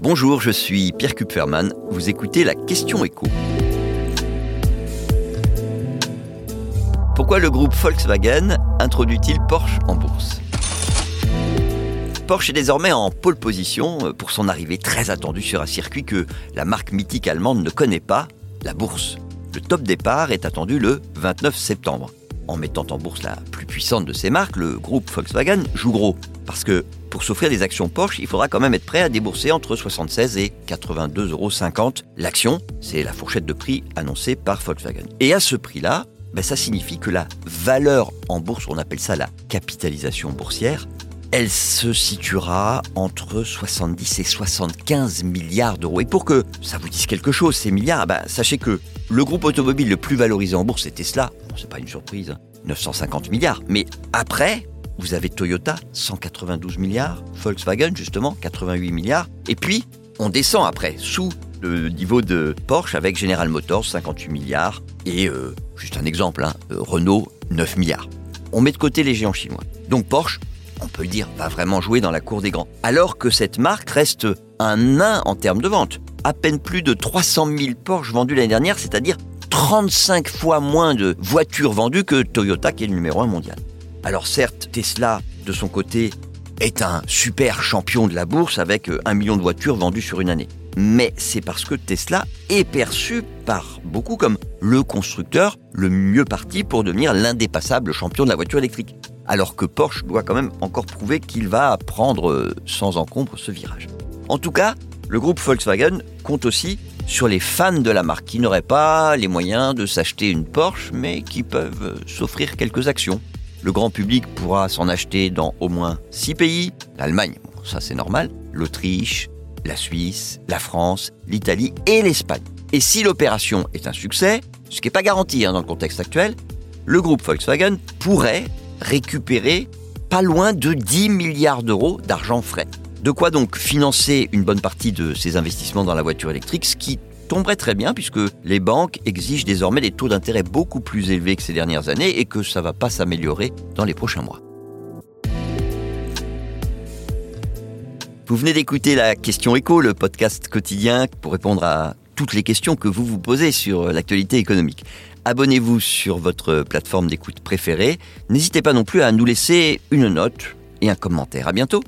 Bonjour, je suis Pierre Kupferman. Vous écoutez la question écho. Pourquoi le groupe Volkswagen introduit-il Porsche en bourse? Porsche est désormais en pole position pour son arrivée très attendue sur un circuit que la marque mythique allemande ne connaît pas, la bourse. Le top départ est attendu le 29 septembre. En mettant en bourse la plus puissante de ses marques, le groupe Volkswagen joue gros. Parce que pour s'offrir des actions Porsche, il faudra quand même être prêt à débourser entre 76 et 82,50 euros l'action. C'est la fourchette de prix annoncée par Volkswagen. Et à ce prix-là, ben ça signifie que la valeur en bourse, on appelle ça la capitalisation boursière, elle se situera entre 70 et 75 milliards d'euros. Et pour que ça vous dise quelque chose, ces milliards, ben, sachez que le groupe automobile le plus valorisé en bourse, c'est Tesla. Bon, c'est pas une surprise, 950 hein. milliards. Mais après, vous avez Toyota, 192 milliards, Volkswagen, justement, 88 milliards. Et puis, on descend après, sous le niveau de Porsche avec General Motors, 58 milliards. Et, euh, juste un exemple, hein, euh, Renault, 9 milliards. On met de côté les géants chinois. Donc Porsche, on peut le dire, va vraiment jouer dans la cour des grands. Alors que cette marque reste un nain en termes de vente. À peine plus de 300 000 Porsche vendus l'année dernière, c'est-à-dire 35 fois moins de voitures vendues que Toyota qui est le numéro 1 mondial. Alors certes, Tesla, de son côté, est un super champion de la bourse avec euh, un million de voitures vendues sur une année. Mais c'est parce que Tesla est perçu par beaucoup comme le constructeur le mieux parti pour devenir l'indépassable champion de la voiture électrique. Alors que Porsche doit quand même encore prouver qu'il va prendre euh, sans encombre ce virage. En tout cas, le groupe Volkswagen compte aussi sur les fans de la marque qui n'auraient pas les moyens de s'acheter une Porsche mais qui peuvent euh, s'offrir quelques actions. Le grand public pourra s'en acheter dans au moins six pays. L'Allemagne, ça c'est normal, l'Autriche, la Suisse, la France, l'Italie et l'Espagne. Et si l'opération est un succès, ce qui n'est pas garanti hein, dans le contexte actuel, le groupe Volkswagen pourrait récupérer pas loin de 10 milliards d'euros d'argent frais. De quoi donc financer une bonne partie de ses investissements dans la voiture électrique, ce qui tomberait très bien puisque les banques exigent désormais des taux d'intérêt beaucoup plus élevés que ces dernières années et que ça ne va pas s'améliorer dans les prochains mois. Vous venez d'écouter la question écho, le podcast quotidien pour répondre à toutes les questions que vous vous posez sur l'actualité économique. Abonnez-vous sur votre plateforme d'écoute préférée. N'hésitez pas non plus à nous laisser une note et un commentaire. À bientôt.